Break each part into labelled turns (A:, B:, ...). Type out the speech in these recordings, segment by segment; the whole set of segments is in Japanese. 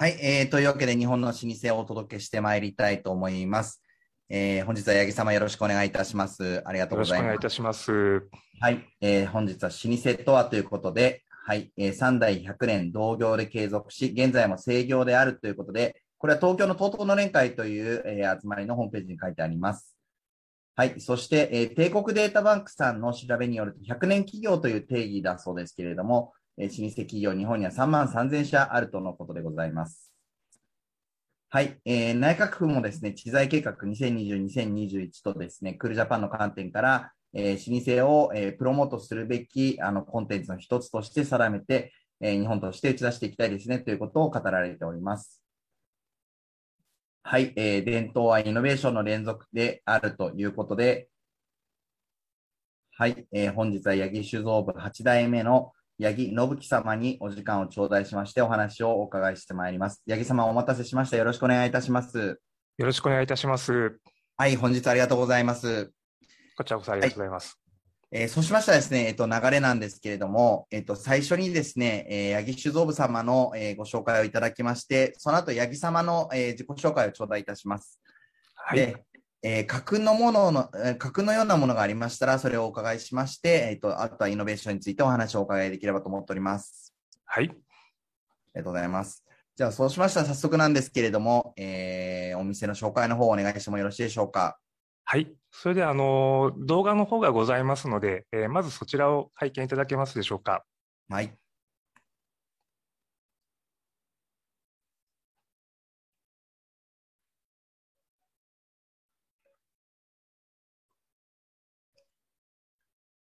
A: はい、えー、というわけで日本の老舗をお届けしてまいりたいと思います。えー、本日は八木様よろしくお願いいたします。ありがとうございます
B: よろしくお願いい。たします。
A: はい、えー、本日は老舗とはということで、はい、えー、3代100年同業で継続し、現在も制業であるということで、これは東京の TOTO の連会という、えー集まりのホームページに書いてあります。はい。そして、えー帝国データバンクさんの調べによると、100年企業という定義だそうですけれども、えー老舗企業、日本には3万3000社あるとのことでございます。はい。えー内閣府もですね、知財計画2020-2021とですね、クールジャパンの観点から、えー老舗を、えープロモートするべきあのコンテンツの一つとして定めて、えー日本として打ち出していきたいですねということを語られております。はい、えー伝統はイノベーションの連続であるということで、はい、えー本日は八木酒造部8代目の八木信樹様にお時間を頂戴しましてお話をお伺いしてまいります。八木様お待たせしました。よろしくお願いいたします。
B: よろしくお願いいたします。
A: はい、本日ありがとうございます。
B: こちらこそありがとうございます。
A: えーそうしましたらですね、えっと、流れなんですけれども、えっと、最初にですね、えー、八木酒造部様の、えーご紹介をいただきまして、その後、八木様の、えー自己紹介を頂戴いたします。
B: はい。
A: で、えー架空のものの、えー架空のようなものがありましたら、それをお伺いしまして、えっと、あとはイノベーションについてお話をお伺いできればと思っております。
B: はい。
A: ありがとうございます。じゃあ、そうしましたら早速なんですけれども、えーお店の紹介の方をお願いしてもよろしいでしょうか。
B: はい。それでは、あの、動画の方がございますので、えーまずそちらを拝見いただけますでしょうか。
A: はい。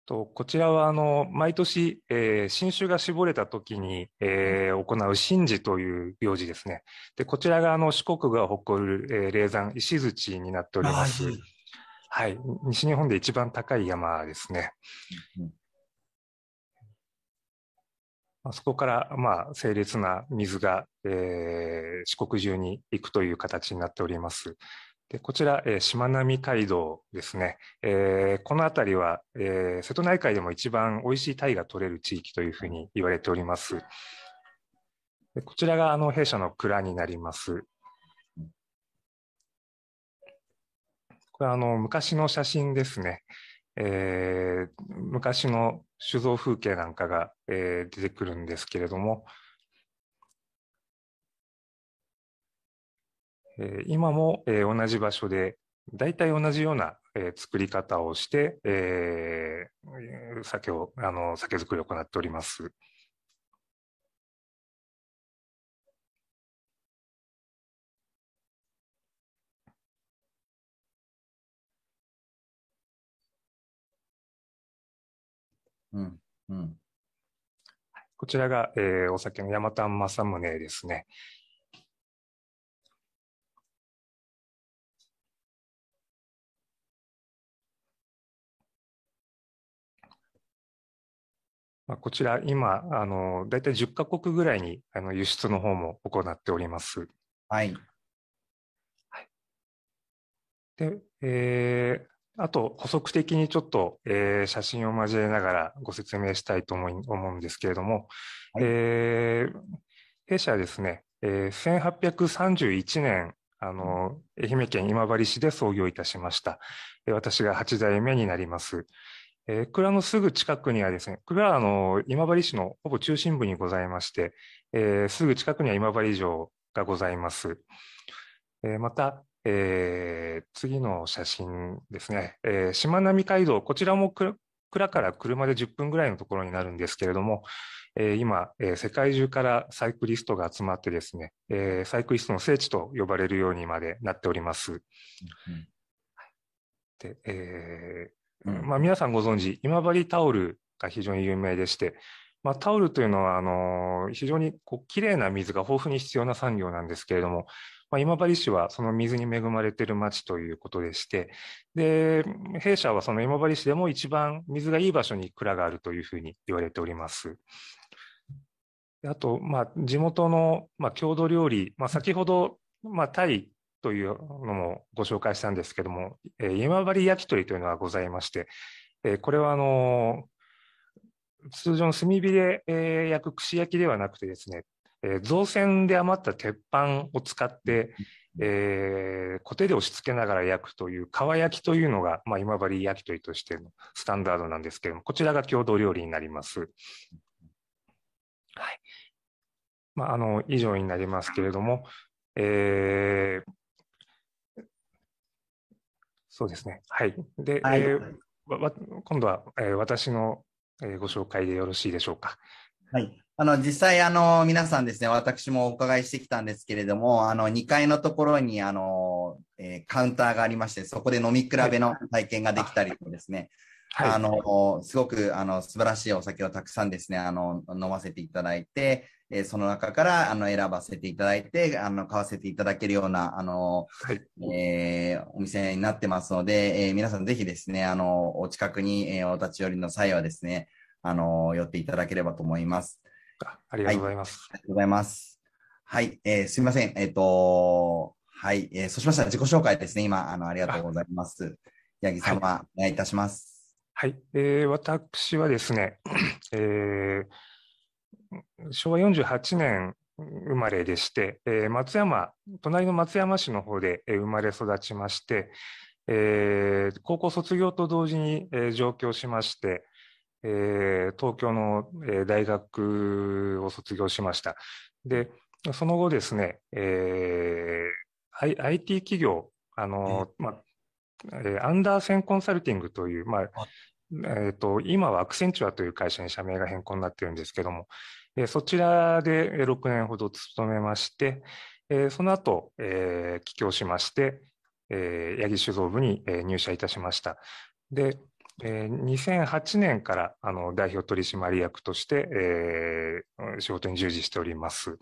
B: とこちらはあの毎年、えー新酒が絞れた時に、えー行う神事という行事ですね。でこちらがあの四国が誇る、えー霊山石槌になっております。
A: はい
B: はい、西日本で一番高い山ですね。
A: うん
B: まあそこから、まあ、清冽な水が、えー四国中に行くという形になっております。でこちら、えー、しまなみ海道ですね。えーこの辺りは、えー瀬戸内海でも一番美味しい鯛が取れる地域というふうに言われております。でこちらがあの弊社の蔵になります。これはあの昔の写真ですね。えー昔の酒造風景なんかが、えー出てくるんですけれども、えー今も、えー同じ場所で、大体同じような、えー作り方をして、えー酒を、あの、酒造りを行っております。
A: うん。うん。
B: こちらが、えーお酒の山丹正宗ですね。まあ、こちら、今、あの、だいたい10カ国ぐらいに、あの、輸出の方も行っております。
A: はい。
B: で、えーあと補足的にちょっと、えー写真を交えながらご説明したいと思い思うんですけれども、
A: はい
B: えー弊社はですね、えー1831年、あの、愛媛県今治市で創業いたしました。えー私が8代目になります。えー蔵のすぐ近くにはですね、蔵はあの、今治市のほぼ中心部にございまして、えーすぐ近くには今治城がございます。えーまた、えー次の写真ですね、えーしまなみ海道、こちらもく蔵から車で10分ぐらいのところになるんですけれども、えー今、えー世界中からサイクリストが集まってですね、えーサイクリストの聖地と呼ばれるようにまでなっております。でえーまあ、皆さんご存知、今治タオルが非常に有名でして、まあ、タオルというのはあの非常にこう綺麗な水が豊富に必要な産業なんですけれども、まあ、今治市はその水に恵まれている町ということでして、で弊社はその今治市でも一番水がいい場所に蔵があるというふうに言われております。あと、まあ、地元の、まあ、郷土料理、まあ、先ほど、まあ、タイというのもご紹介したんですけども、えー今治焼き鳥というのがございまして、えーこれはあの通常の炭火で、えー焼く串焼きではなくてですね、えー、造船で余った鉄板を使って、えー、固定で押し付けながら焼くという皮焼きというのが、まあ、今治焼き鳥としてのスタンダードなんですけれども、こちらが郷土料理になります。はい。まあ、あの、以上になりますけれども、えー、そうですね。はい。で、はい、えー、今度は、えー、私の、えー、ご紹介でよろしいでしょうか。
A: はい。あの、実際、あの、皆さんですね、私もお伺いしてきたんですけれども、あの、2階のところに、あの、えー、カウンターがありまして、そこで飲み比べの体験ができたりとですね、はい、あの、すごく、あの、素晴らしいお酒をたくさんですね、あの、飲ませていただいて、えー、その中からあの選ばせていただいて、あの買わせていただけるようなあの、はい、えー、お店になってますので、えー、皆さんぜひですね、あのお近くに、えー、お立ち寄りの際はですね、あの寄っていただければと思います。
B: あありがとうございます。
A: はい、ありがとうございます。はい、えー、すみません。えっ、ー、と、はい、えー、そうしましたら自己紹介ですね。今、あの、ありがとうございます。八木様、はい、お願いいたします。
B: はい、えー、私はですね、えー、昭和48年生まれでして、えー、松山、隣の松山市の方で生まれ育ちまして、えー、高校卒業と同時に、えー、上京しまして、えー、東京の、えー、大学を卒業しました。で、その後ですね、えー、IT 企業、あの、まあ、えー、アンダーセンコンサルティングという、まあ、えっ、ー、と、今はアクセンチュアという会社に社名が変更になっているんですけども、えそちらで6年ほど勤めまして、その後、え帰郷しまして、え八木酒造部に入社いたしました。で、2008年からあの代表取締役として、えー、仕事に従事しております。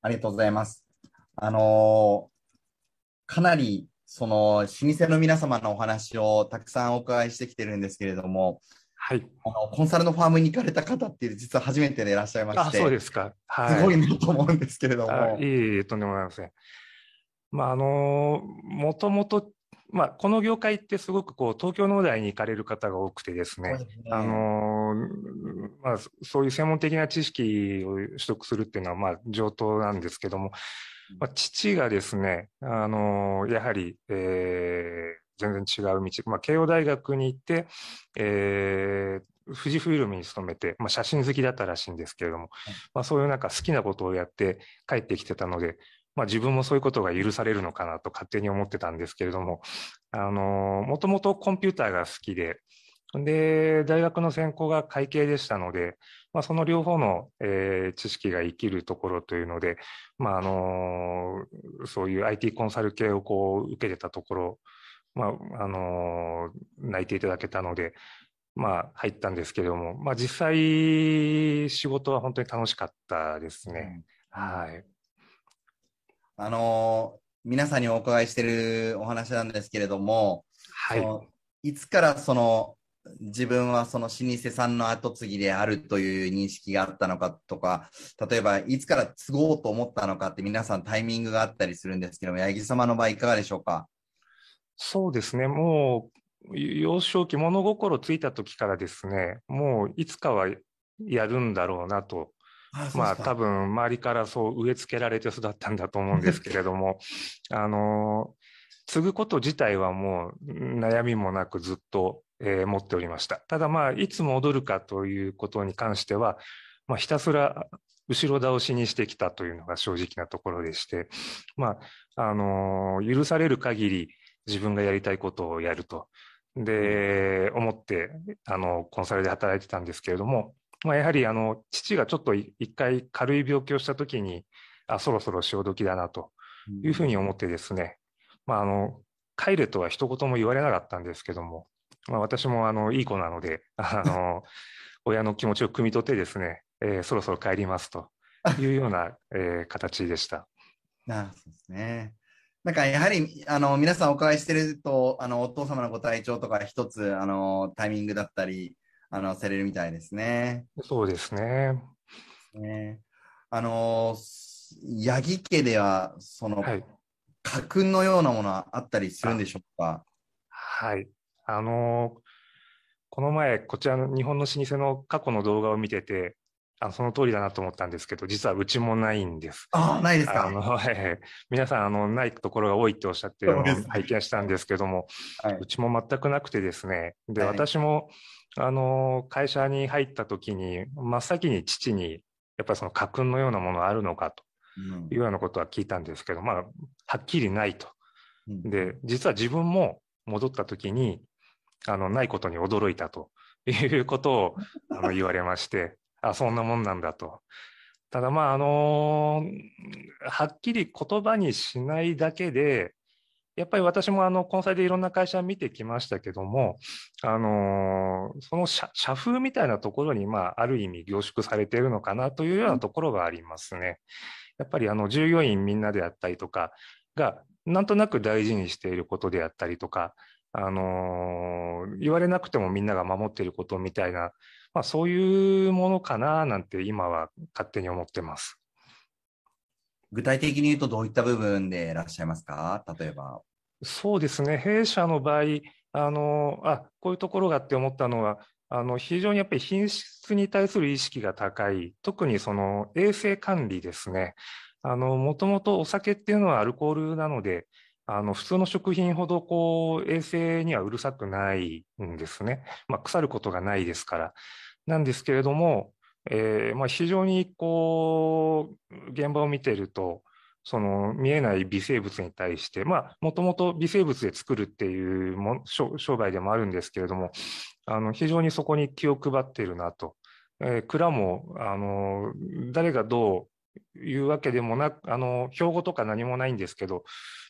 A: ありがとうございます。あの、かなりその老舗の皆様のお話をたくさんお伺いしてきてるんですけれども、
B: はい、
A: あのコンサルのファームに行かれた方っていう実は初めてでいらっしゃいまして、
B: あそうですか、
A: はい、すごいなと思うんですけれども。
B: いえいえ、とんでもございません。まあ、あのもともと、まあ、この業界ってすごくこう東京農大に行かれる方が多くてですね、すね。あのまあ、そういう専門的な知識を取得するっていうのはまあ上等なんですけども、まあ、父がですね、あのやはり、えー、全然違う道、まあ、慶応大学に行って、えー、富士フイルムに勤めて、まあ、写真好きだったらしいんですけれども、まあ、そういうなんか好きなことをやって帰ってきてたので、まあ、自分もそういうことが許されるのかなと勝手に思ってたんですけれども、あのもともとコンピューターが好きで、で、大学の専攻が会計でしたので、まあ、その両方の、えー、知識が生きるところというので、まああのそういう IT コンサル系をこう受けてたところまあ、あの泣いていただけたので、まあ、入ったんですけれども、まあ、実際、仕事は本当に楽しかったですね。うん、はい。
A: あの皆さんにお伺いしているお話なんですけれども、
B: はい。
A: いつからその、自分はその老舗さんの後継ぎであるという認識があったのかとか、例えばいつから継ごうと思ったのかって皆さんタイミングがあったりするんですけども、八木様の場合いかがでしょうか？
B: そうですね、もう幼少期、物心ついた時からですね、もういつかはやるんだろうなと、あまあ多分周りからそう植え付けられて育ったんだと思うんですけれども、あの継ぐこと自体はもう悩みもなくずっと、えー、持っておりました。ただまあいつ戻るかということに関しては、まあ、ひたすら後ろ倒しにしてきたというのが正直なところでして、まあ、あの許される限り自分がやりたいことをやると。で、思って、あの、コンサルで働いてたんですけれども、まあ、やはり、あの、父がちょっと一回軽い病気をした時に、あ、そろそろ潮時だな、というふうに思ってですね、まあ、あの、帰れとは一言も言われなかったんですけども、まあ、私も、あの、いい子なので、あの、親の気持ちを汲み取ってですね、えー、そろそろ帰りますというような、えー、形でした。
A: あそうですね。なんかやはりあの皆さんお伺いしてるとあのお父様のご体調とか一つあのタイミングだったりあのされるみたいですね。
B: そうですね。
A: ねあの八木家ではその、はい、家訓のようなものはあったりするんでしょうか？
B: はい。あのこの前こちらの日本の老舗の過去の動画を見ててあのその通りだなと思ったんですけど、実はうちもないんです。
A: ああ、ないですか？
B: あの、はい、皆さん、あの、ないところが多いっておっしゃってるのを拝見したんですけども、
A: はい、
B: うちも全くなくてですね、で、
A: はい。
B: 私も、あの、会社に入った時に、真っ先に父に、やっぱりその家訓のようなものあるのかと
A: うん。
B: いうようなことは聞いたんですけど、まあ、はっきりないと。
A: うん。
B: で、実は自分も戻った時に、あの、ないことに驚いたということをあの言われまして、あ、そんなもんなんだと。ただ、まあ、あのはっきり言葉にしないだけで、やっぱり私もあの、コンサルでいろんな会社見てきましたけども、あのその社社風みたいなところに、まあ、ある意味凝縮されているのかなというようなところがありますね。やっぱりあの、従業員みんなであったりとかが、なんとなく大事にしていることであったりとか、あのー言われなくてもみんなが守っていることみたいな、まあ、そういうものかななんて今は勝手に思ってます。
A: 具体的に言うとどういった部分でいらっしゃいますか？例えば。
B: そうですね、弊社の場合、あのあこういうところがって思ったのは、あの非常にやっぱり品質に対する意識が高い、特にその衛生管理ですね。あのもともとお酒っていうのはアルコールなので、あの普通の食品ほどこう衛生にはうるさくないんですね。まあ、腐ることがないですから。なんですけれども、えーまあ、非常にこう現場を見ていると、その見えない微生物に対して、もともと微生物で作るっていうも商売でもあるんですけれども、あの非常にそこに気を配っているなと。えー蔵もあの誰がどういうわけでもなく、あの標語とか何もないんですけど、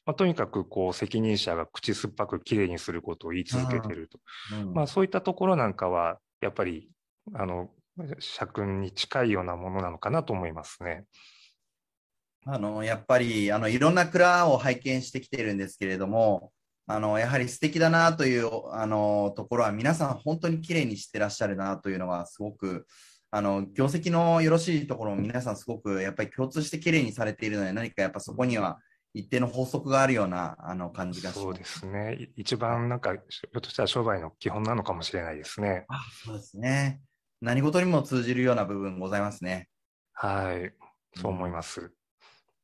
B: まあ、とにかくこう責任者が口酸っぱくきれいにすることを言い続けていると。
A: うん
B: まあ、そういったところなんかは、やっぱり、あの、社訓に近いようなものなのかなと思いますね。
A: あの、やっぱり、あの、いろんな蔵を拝見してきてるんですけれども、あの、やはり素敵だなという、あの、ところは、皆さん本当に綺麗にしてらっしゃるなというのが、すごく、あの、業績のよろしいところも皆さんすごく、やっぱり共通して綺麗にされているので、何かやっぱそこには一定の法則があるような、あの、感じがします。
B: そうですね。い一番なんか、ひょっとしたら商売の基本なのかもしれないですね。
A: あ、そうですね。何事にも通じるような部分ございますね。
B: はい。そう思います。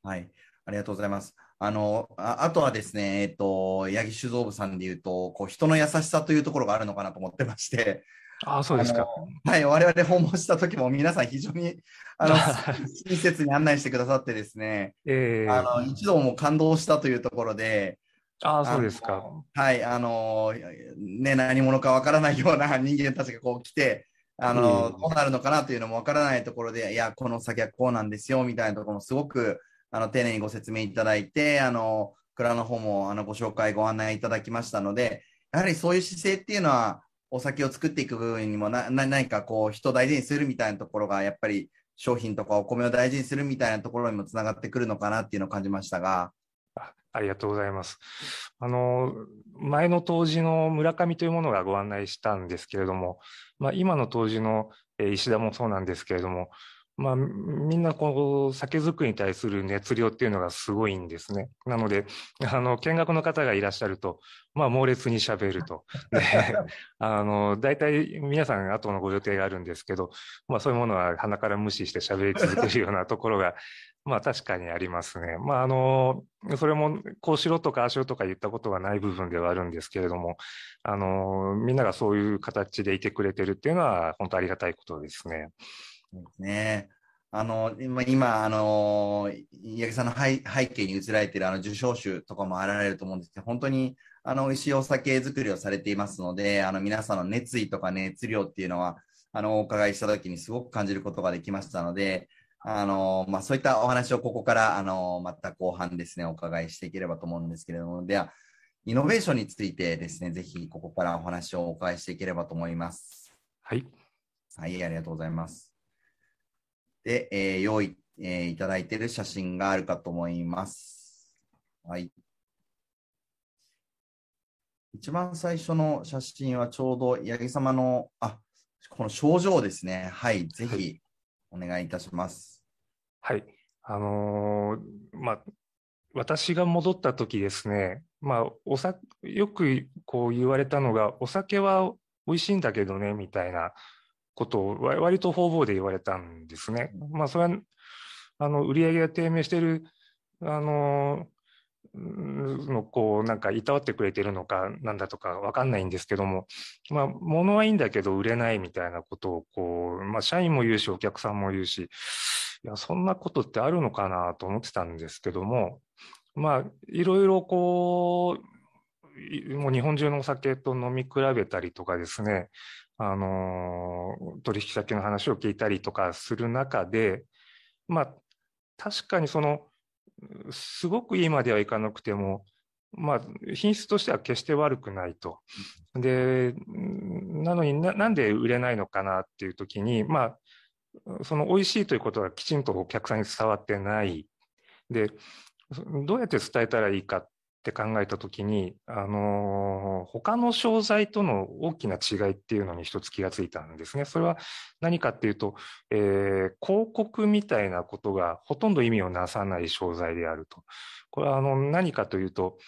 A: はい。ありがとうございます。あの、ああとはですね、えっと、八木酒造部さんで言うと、こう、人の優しさというところがあるのかなと思ってまして、
B: ああ、そうですか。
A: はい、我々訪問した時も皆さん非常に、あの、親切に案内してくださってですね、
B: ええ
A: あの、一度も感動したというところで、
B: ああ、そうですか。
A: はい、あの、ね、何者かわからないような 人間たちがこう来て、あの、
B: うん
A: どうなるのかなというのもわからないところで、いや、この先はこうなんですよ、みたいなところもすごく、あの、丁寧にご説明いただいて、あの、蔵の方も、あの、ご紹介、ご案内いただきましたので、やはりそういう姿勢っていうのは、お酒を作っていく部分にもな、何かこう、人を大事にするみたいなところが、やっぱり、商品とかお米を大事にするみたいなところにもつながってくるのかなっていうのを感じましたが、
B: ありがとうございます。あの、前の当時の村上というものがご案内したんですけれども、まあ、今の当時の石田もそうなんですけれども、まあ、みんなこう、酒造りに対する熱量っていうのがすごいんですね。なので、あの、見学の方がいらっしゃると、まあ、猛烈に喋ると。で、あの、大体皆さん後のご予定があるんですけど、まあ、そういうものは鼻から無視して喋り続けるようなところが、まあ、確かにありますね。まあ、あの、それも、こうしろとかああしろとか言ったことがない部分ではあるんですけれども、あの、みんながそういう形でいてくれてるっていうのは、本当ありがたいことですね。
A: ね。あの、今、今、あの、八木さんの背背景に移られているあの受賞酒とかもあられると思うんですけど、本当に、あの、美味しいお酒作りをされていますので、あの、皆さんの熱意とか熱量っていうのは、あの、お伺いしたときにすごく感じることができましたので、あの、まあ、そういったお話をここから、あの、また後半ですね、お伺いしていければと思うんですけれども、では、イノベーションについてですね、ぜひここからお話をお伺いしていければと思います。
B: はい。
A: はい、ありがとうございます。で、えー用意、えーいただいている写真があるかと思います。はい。一番最初の写真はちょうど八木様の、あ、この症状ですね。はい、ぜひお願いいたします。
B: はい。あのーまあ、私が戻った時ですね、まあ、おさ、よくこう言われたのが、お酒は美味しいんだけどね、みたいなことを割と方々で言われたんですね。まあ、それは、あの、売り上げが低迷している、あの、のこうなんかいたわってくれてるのかなんだとかわかんないんですけども、まあ、物はいいんだけど売れないみたいなことをこう、まあ、社員も言うしお客さんも言うしいやそんなことってあるのかなと思ってたんですけどもまあいろいろこうもう日本中のお酒と飲み比べたりとかですねあの取引先の話を聞いたりとかする中でまあ確かにそのすごくいいまではいかなくても、まあ、品質としては決して悪くないと。で、なのにななんで売れないのかなっていう時に、まあ、その美味しいということがきちんとお客さんに伝わってない。で、どうやって伝えたらいいかっって考えたときに、あのー、他の商材との大きな違いっていうのに一つ気がついたんですね。それは何かっていうと、えー、広告みたいなことがほとんど意味をなさない商材であると。これはあの何かというと、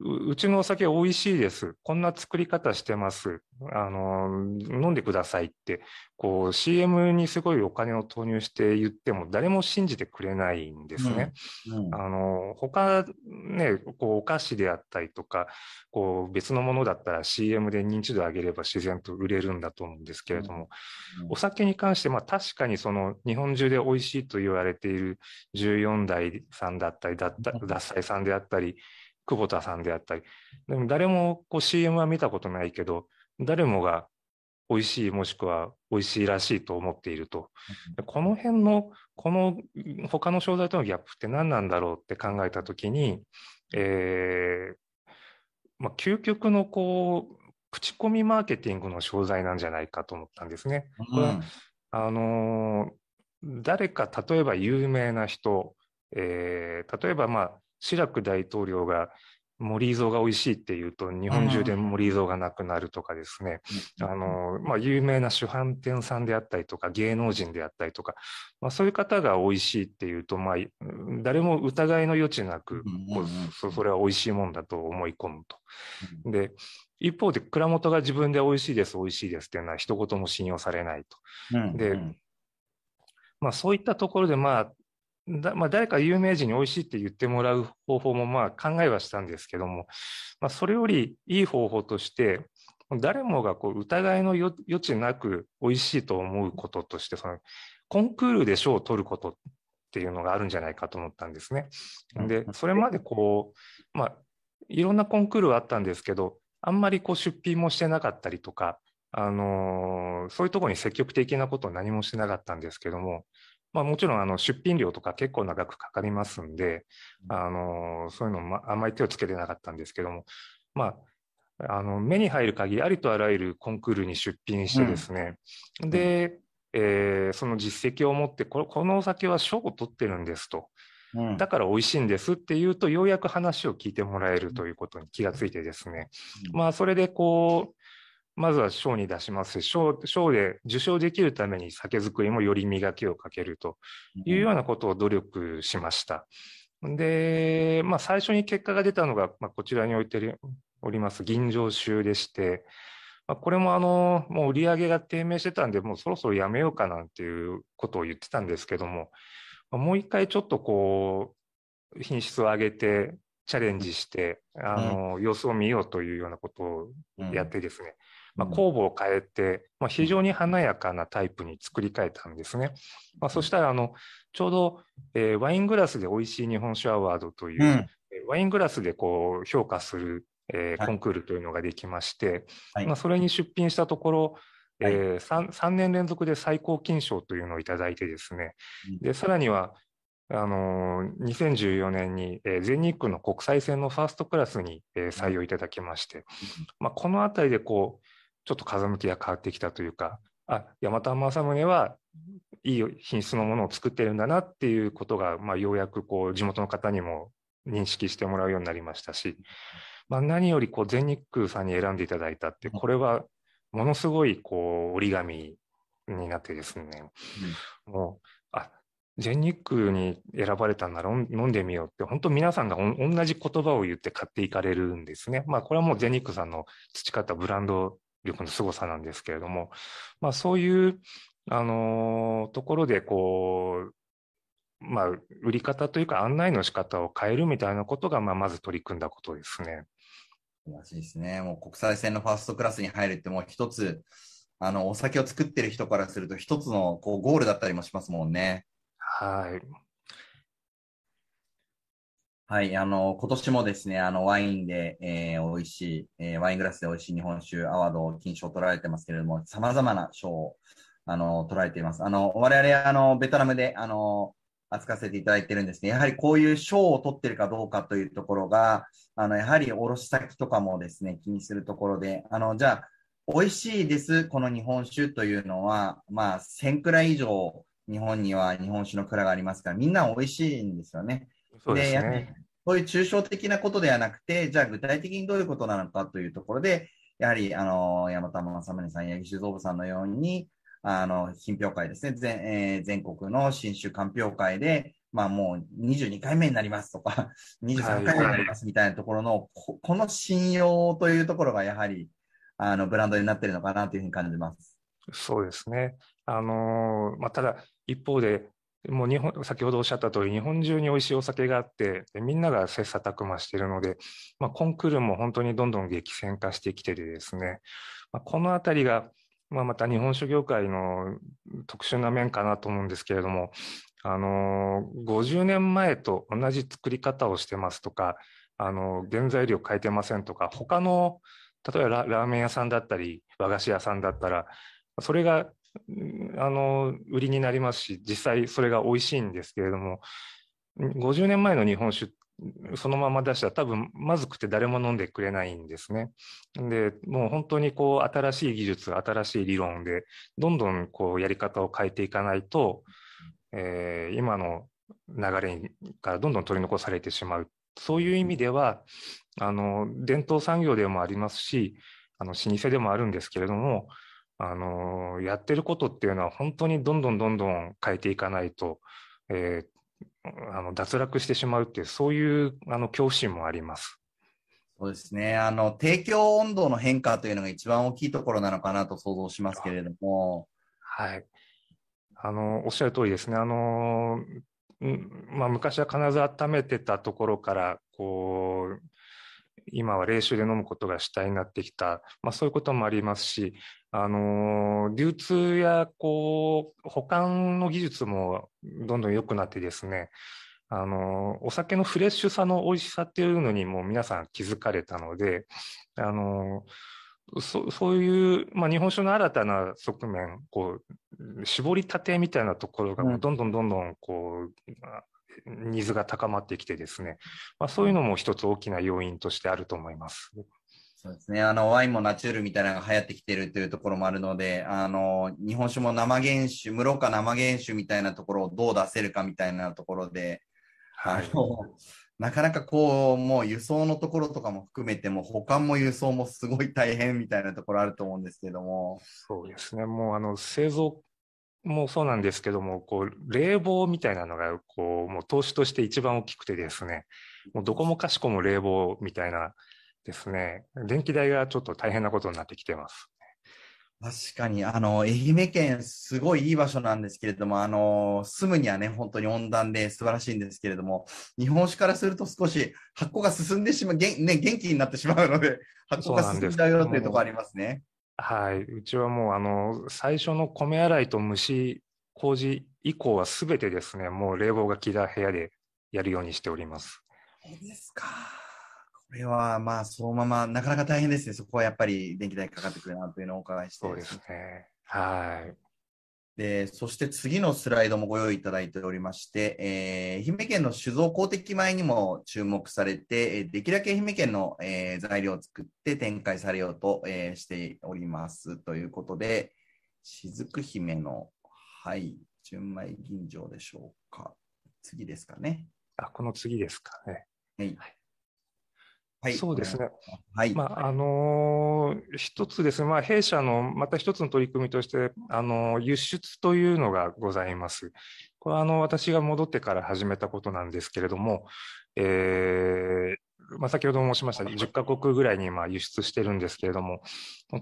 B: うちのお酒美味しいです。こんな作り方してます。あの、飲んでくださいって、こう CM にすごいお金を投入して言っても誰も信じてくれないんですね。うんうん、あの、他ね、こうお菓子であったりとか、こう別のものだったら CM で認知度上げれば自然と売れるんだと思うんですけれども、うん、お酒に関して、まあ確かにその日本中で美味しいと言われている14代さんだったり、脱菜さんであったり、久保田さんであったり、でも誰もこう CM は見たことないけど、誰もが美味しいもしくは美味しいらしいと思っていると。この辺の、この他の商材とのギャップって何なんだろうって考えたときに、えー、まあ、究極のこう、口コミマーケティングの商材なんじゃないかと思ったんですね。これは、あのー、誰か、例えば有名な人、えー、例えばまあ、シラク大統領が森伊蔵が美味しいっていうと日本中で森伊蔵がなくなるとかですね、あの、まあ、有名な主販店さんであったりとか芸能人であったりとか、まあ、そういう方が美味しいっていうと、まあ、誰も疑いの余地なく、それは美味しいもんだと思い込むと。で、一方で蔵元が自分で美味しいです、美味しいですっていうのは一言も信用されないと。で、まあそういったところで、まあ、だまあ、誰か有名人に美味しいって言ってもらう方法もまあ考えはしたんですけども、まあ、それよりいい方法として、誰もがこう疑いの余地なく美味しいと思うこととして、そのコンクールで賞を取ることっていうのがあるんじゃないかと思ったんですね。で、それまでこう、まあ、いろんなコンクールはあったんですけど、あんまりこう出品もしてなかったりとか、あのー、そういうところに積極的なことを何もしてなかったんですけども、まあ、もちろんあの出品料とか結構長くかかりますんで、あのそういうのもあんまり手をつけてなかったんですけども、まあ、あの目に入る限りありとあらゆるコンクールに出品してですね、うん、で、えー、その実績を持ってこ、このお酒は賞を取ってるんですと。だから美味しいんですって言うと、ようやく話を聞いてもらえるということに気がついてですね。まあ、それでこう、まずは賞に出します。賞賞で受賞できるために酒造りもより磨きをかけるというようなことを努力しました。で、まあ、最初に結果が出たのが、まあ、こちらに置いております銀醸酒でして、まあ、これもあのもう売り上げが低迷してたんで、もうそろそろやめようかなんていうことを言ってたんですけども、もう一回ちょっとこう、品質を上げて、チャレンジして、あの、様子を見ようというようなことをやってですね、まあ、酵母を変えて、まあ、非常に華やかなタイプに作り変えたんですね。まあ、そしたらあのちょうど、えー、ワイングラスで美味しい日本酒アワードという、うん、ワイングラスでこう評価する、えー、コンクールというのができまして、はい、まあ、それに出品したところ、はい、えー、3, 3年連続で最高金賞というのをいただいてですね、でさらにはあの2014年に、えー、全日空の国際線のファーストクラスに、えー、採用いただきまして、まあ、この辺りでこうちょっと風向きが変わってきたというか、あ、ヤマタンマサムネはいい品質のものを作ってるんだなっていうことが、まあ、ようやくこう地元の方にも認識してもらうようになりましたし、まあ、何よりこう全日空さんに選んでいただいたって、これはものすごいこう折り紙になってですね、うん、もう、あ、全日空に選ばれたんなら飲んでみようって、本当皆さんが同じ言葉を言って買っていかれるんですね。まあこれはもう全日空さんの培ったブランド力の凄さなんですけれども、まあ、そういう、あのところで、こう、まあ、売り方というか案内の仕方を変えるみたいなことが、まあ、まず取り組んだことですね。
A: 素晴らしいですね。もう国際線のファーストクラスに入るってもう一つ、あの、お酒を作ってる人からすると一つのこうゴールだったりもしますもんね。
B: はい。
A: はい、あの、今年もですね、あの、ワインで、えー、美味しい、えー、ワイングラスで美味しい日本酒アワード、金賞を取られてますけれども、様々な賞を、あの、取られています。あの、我々、あの、ベトナムで、あの、扱わせていただいてるんですね。やはりこういう賞を取ってるかどうかというところが、あの、やはり卸先とかもですね、気にするところで、あの、じゃあ、美味しいです、この日本酒というのは、まあ、1000蔵以上、日本には日本酒の蔵がありますから、みんな美味しいんですよね。
B: そうですね。
A: そういう抽象的なことではなくて、じゃあ具体的にどういうことなのかというところで、やはり、あの、山田正宗さん、八木酒造部さんのように、あの、品評会ですね、全,、えー、全国の新酒鑑評会で、まあもう22回目になりますとか、23回目になりますみたいなところの、ここの信用というところがやはり、あの、ブランドになっているのかなというふうに感じます。
B: そうですね。あのー、まあ、ただ、一方で、もう日本、先ほどおっしゃった通り、日本中に美味しいお酒があって、みんなが切磋琢磨しているので、まあ、コンクールも本当にどんどん激戦化してきててですね、まあ、このあたりが、まあ、また日本酒業界の特殊な面かなと思うんですけれども、あの、50年前と同じ作り方をしてますとか、あの、原材料変えてませんとか、他の、例えばラーメン屋さんだったり、和菓子屋さんだったら、それがあの、売りになりますし、実際それが美味しいんですけれども、50年前の日本酒、そのまま出したら多分まずくて誰も飲んでくれないんですね。で、もう本当にこう新しい技術、新しい理論で、どんどんこうやり方を変えていかないと、えー、今の流れからどんどん取り残されてしまう。そういう意味では、あの、伝統産業でもありますし、あの、老舗でもあるんですけれども、あの、やってることっていうのは本当にどんどんどんどん変えていかないと、えー、あの脱落してしまうっていう、そういうあの恐怖心もあります。
A: そうですね。あの、提供温度の変化というのが一番大きいところなのかなと想像しますけれども。
B: はい。あの、おっしゃる通りですね。あの、まあ、昔は必ず温めてたところから、こう、今は冷酒で飲むことが主体になってきた、まあ、そういうこともありますし、あの流通やこう保管の技術もどんどん良くなってですね、あのお酒のフレッシュさの美味しさっていうのにも皆さん気づかれたので、あのそそういう、まあ、日本酒の新たな側面、こう絞りたてみたいなところがどんどんどんどんこう、ニーズが高まってきてですね、まあ、そういうのも一つ大きな要因としてあると思います。
A: そうですね。あの、ワインもナチュールみたいなのが流行ってきてるというところもあるので、あの、日本酒も生原酒、室岡生原酒みたいなところをどう出せるかみたいなところで、はい、なかなかこう、もう輸送のところとかも含めても、保管も輸送もすごい大変みたいなところあると思うんですけども。
B: そうですね。もうあの、製造もそうなんですけども、こう、冷房みたいなのが、こう、もう投資として一番大きくてですね、もうどこもかしこも冷房みたいなですね、電気代がちょっと大変なことになってきてます。
A: 確かに、あの、愛媛県、すごいいい場所なんですけれども、あの、住むにはね、本当に温暖で素晴らしいんですけれども、日本酒からすると少し発酵が進んでしまう、げね、元気になってしまうので、発酵が進んじゃうよっていうところありますね。
B: はい。うちはもう、あの、最初の米洗いと蒸し麹以降はすべてですね、もう冷房が効いた部屋でやるようにしております。
A: そうですか。これはまあそのままなかなか大変ですね。そこはやっぱり電気代かかってくるなというのをお伺いして。
B: そうですね。はい。
A: で、そして次のスライドもご用意いただいておりまして、えー、愛媛県の酒造公的米にも注目されて、できるだけ愛媛県の、えー、材料を作って展開されようと、えー、しておりますということで、雫姫の、はい、純米吟醸でしょうか。次ですかね。
B: あ、この次ですかね。
A: はい。はい
B: はい、そうですね。はい。まあ、あのー、一つですね、まあ、弊社のまた一つの取り組みとして、あのー、輸出というのがございます。これは、あの、私が戻ってから始めたことなんですけれども、えー、まあ、先ほど申しました10カ国ぐらいにまあ輸出してるんですけれども、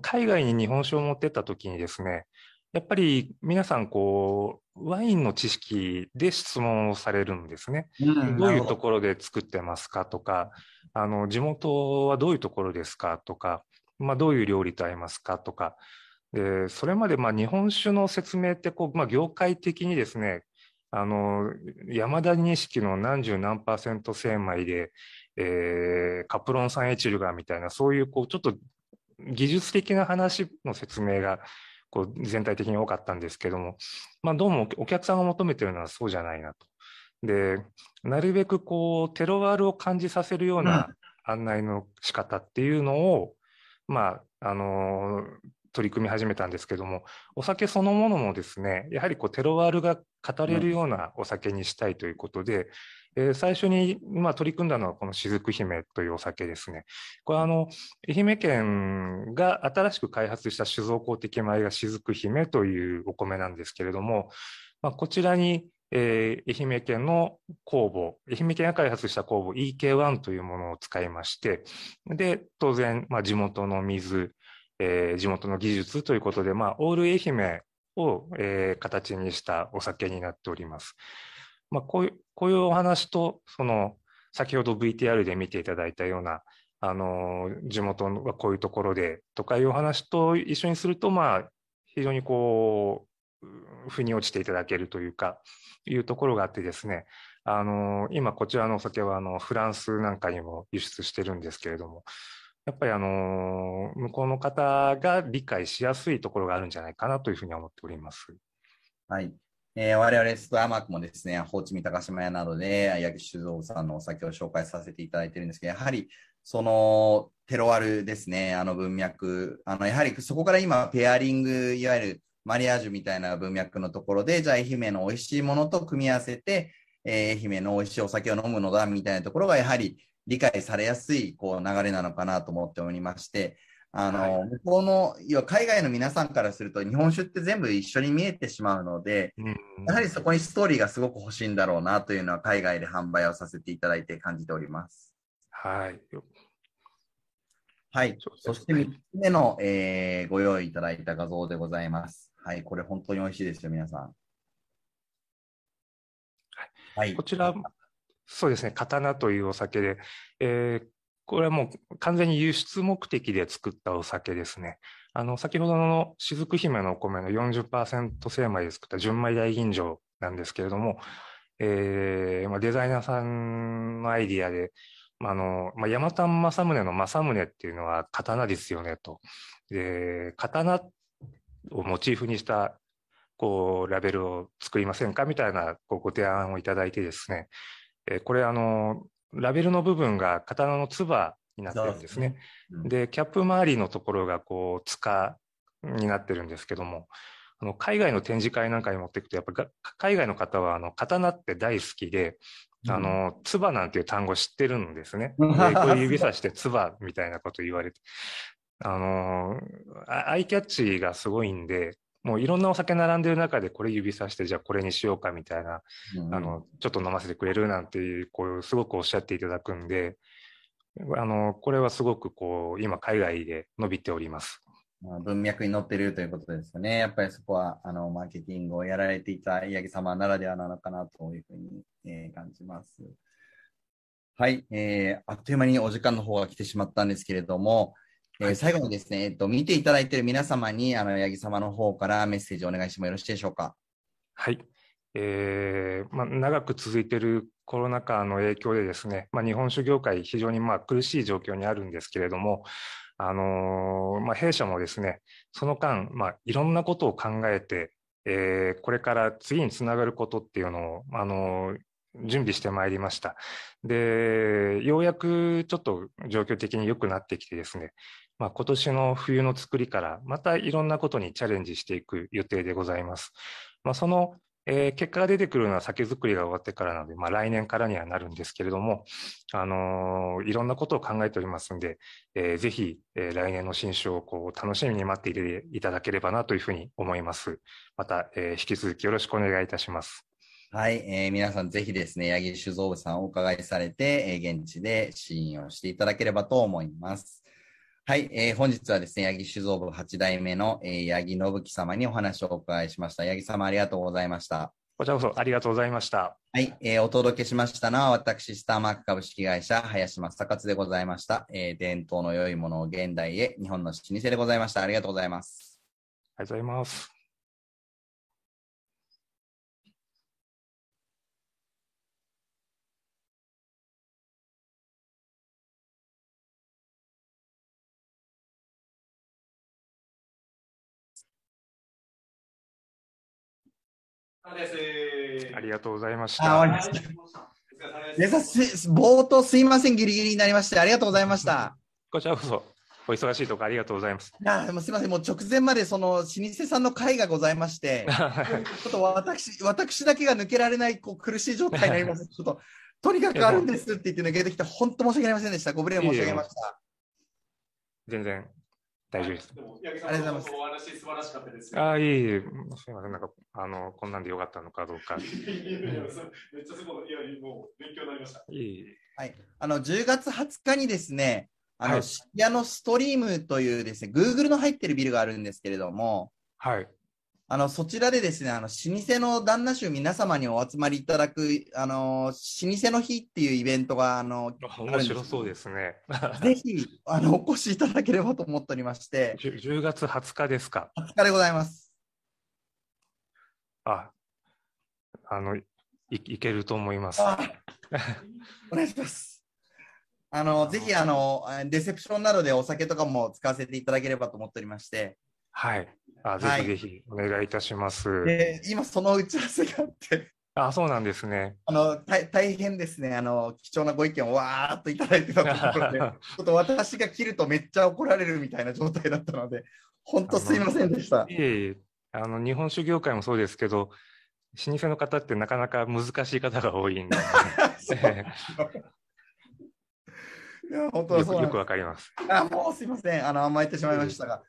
B: 海外に日本酒を持ってった時にですね、やっぱり皆さんこう、ワインの知識で質問をされるんですね。うん、どういうところで作ってますかとか、あの、地元はどういうところですかとか、まあ、どういう料理と合いますかとか、で、それまでまあ日本酒の説明ってこう、まあ、業界的にですね、あの、山田錦の何十何パーセント精米で、えー、カプロン酸エチルガンみたいな、そういうこう、ちょっと技術的な話の説明がこう全体的に多かったんですけども、まあ、どうもお客さんが求めてるのはそうじゃないなと。で、なるべくこう、テロワールを感じさせるような案内の仕方っていうのを、うん、まあ、あの取り組み始めたんですけども、お酒そのものもですね、やはりこうテロワールが語れるようなお酒にしたいということで、えー、最初に、まあ、取り組んだのはこの雫姫というお酒ですね。これあの、愛媛県が新しく開発した酒造公的米が雫姫というお米なんですけれども、まあ、こちらに、えー、愛媛県の酵母、愛媛県が開発した酵母 EK1 というものを使いまして、で、当然、まあ、地元の水、えー、地元の技術ということで、まあ、オール愛媛を、えー、形にしたお酒になっております。まあ、こういう、こういうお話と、その、先ほど VTR で見ていただいたような、あの、地元はこういうところでとかいうお話と一緒にすると、まあ、非常にこう、腑に落ちていただけるというか、いうところがあってですね、あの、今こちらのお酒はあの、フランスなんかにも輸出してるんですけれども、やっぱりあの、向こうの方が理解しやすいところがあるんじゃないかなというふうに思っております。
A: はい。えー、我々ストアマークもですね、ホーチミ高島屋などで、八木酒造さんのお酒を紹介させていただいてるんですけど、やはり、その、テロワルですね、あの文脈、あの、やはりそこから今、ペアリング、いわゆるマリアージュみたいな文脈のところで、じゃあ愛媛の美味しいものと組み合わせて、えー、愛媛の美味しいお酒を飲むのだ、みたいなところが、やはり理解されやすい、こう、流れなのかなと思っておりまして、あの、はい、向こうの、要は海外の皆さんからすると、日本酒って全部一緒に見えてしまうので、うん、やはりそこにストーリーがすごく欲しいんだろうなというのは、海外で販売をさせていただいて感じております。
B: はい。
A: はい。そして3つ目の、えー、ご用意いただいた画像でございます。はい。これ本当に美味しいですよ、皆さん。
B: はい。こちら、そうですね、刀というお酒で、えー、これはもう完全に輸出目的で作ったお酒ですね。あの、先ほどの雫姫のお米の40%精米で作った純米大吟醸なんですけれども、えー、まあ、デザイナーさんのアイディアで、あの、まあ、山田正宗の正宗っていうのは刀ですよねと。で、刀をモチーフにした、こう、ラベルを作りませんかみたいなご提案をいただいてですね、えー、これあの、ラベルの部分が刀のつばになってるんですね。で、キャップ周りのところがこう、塚になってるんですけども、あの海外の展示会なんかに持っていくと、やっぱ海外の方はあの刀って大好きで、あの、つばなんていう単語知ってるんですね。で、こう指さしてつばみたいなこと言われて。あの、アイキャッチがすごいんで、もういろんなお酒並んでる中でこれ指さしてじゃあこれにしようかみたいな、うん、あのちょっと飲ませてくれるなんていうこうすごくおっしゃっていただくんであのこれはすごくこう今海外で伸びております。
A: まあ、文脈に載ってるということですよね。やっぱりそこはあのマーケティングをやられていた八木様ならではなのかなというふうに、えー、感じます。はい、えー、あっという間にお時間の方が来てしまったんですけれども、えー、最後にですね、えっと、見ていただいている皆様に、あの、八木様の方からメッセージをお願いしてもよろしいでしょうか？
B: はい。えーまあ、長く続いているコロナ禍の影響でですね、まあ、日本酒業界非常にまあ苦しい状況にあるんですけれども、あのー、まあ、弊社もですね、その間、まあ、いろんなことを考えて、えー、これから次につながることっていうのを、あのー、準備してまいりました。で、ようやくちょっと状況的に良くなってきてですね、まあ、今年の冬の作りからまたいろんなことにチャレンジしていく予定でございます。まあ、その、えー、結果が出てくるのは酒造りが終わってからなので、まあ、来年からにはなるんですけれども、あのー、いろんなことを考えておりますんで、えー、ぜひ、えー、来年の新酒をこう楽しみに待っていていただければなというふうに思います。また、えー、引き続きよろしくお願いいたします。
A: はい、えー、皆さんぜひですね、八木酒造部さんをお伺いされて、えー、現地で支援をしていただければと思います。はい、えー、本日はですね、八木酒造部8代目の、えー、八木信樹様にお話をお伺いしました。八木様ありがとうございました。
B: こちらこそありがとうございました。
A: はい、えー、お届けしましたのは、私、スターマーク株式会社、林正勝でございました。えー、伝統の良いものを現代へ、日本の老舗でございました。ありがとうございます。
B: ありがとうございます。ありがとうございました。
A: 冒頭すいません、ギリギリになりまして、ありがとうございました。
B: こちらこそ、お忙しいところありがとうございます。
A: いや、もうすみません、もう直前までその老舗さんの会がございまして、ちょっと私、私だけが抜けられないこう苦しい状態になります。ちょっと、とにかくあるんですって言って抜けてきて、本当申し訳ありませんでした。ご無礼申し上げました。
B: 全然大丈夫です。で
C: も、八木さんのお話素晴らしかったです。
B: ああ、いえいえ、すみません、なんか、あの、こんなんでよかったのかどうか。めっ
C: ちゃすごい、いや、もう勉強になりました。いえいえ。
A: はい。あの、10月20日にですね、あの、はい、渋谷のストリームというですね、Google の入ってるビルがあるんですけれども、
B: はい。
A: あの、そちらでですね、あの、老舗の旦那衆皆様にお集まりいただく、あの、老舗の日っていうイベントが、あの、
B: 面白そうですね。
A: ぜひ、あの、お越しいただければと思っておりまして。
B: 10, 10月20日ですか。
A: 20日でございます。
B: あ、あの、いいけると思います。
A: お願いします。あの、ぜひ、あの、レセプションなどでお酒とかも使わせていただければと思っておりまして。
B: はい。あぜひぜひお願いいたします。
A: で今その打ち合わせがあって。
B: あそうなんですね。
A: あの大大変ですねあの、貴重なご意見をわーっといただいてたところで、ちょっと私が切るとめっちゃ怒られるみたいな状態だったので、本当すいませんでした。
B: いえいえあの日本酒業界もそうですけど、老舗の方ってなかなか難しい方が多いんで。
A: いや本当は
B: そうよくわかります。
A: あもうすいません、あの甘えてしまいましたが。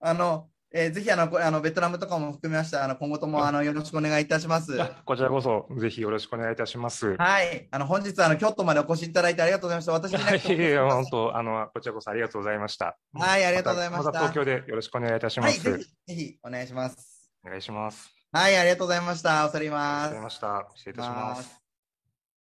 A: あのえー、ぜひあのこあのベトナムとかも含めましてあの今後ともあのよろしくお願いいたします。
B: こちらこそぜひよろしくお願いいたします。
A: はい、あの本日あの京都までお越しいただいてありがとうございました。私に
B: いやいや本当あのこちらこそありがとうございました。
A: はい、ありがとうございました。
B: また東京でよろしくお願いいたします。
A: はい、ぜひぜひお願いします。
B: お願いします。
A: はい、ありがとうございました。おさります。ありがとうござい
B: ました。失礼いたします。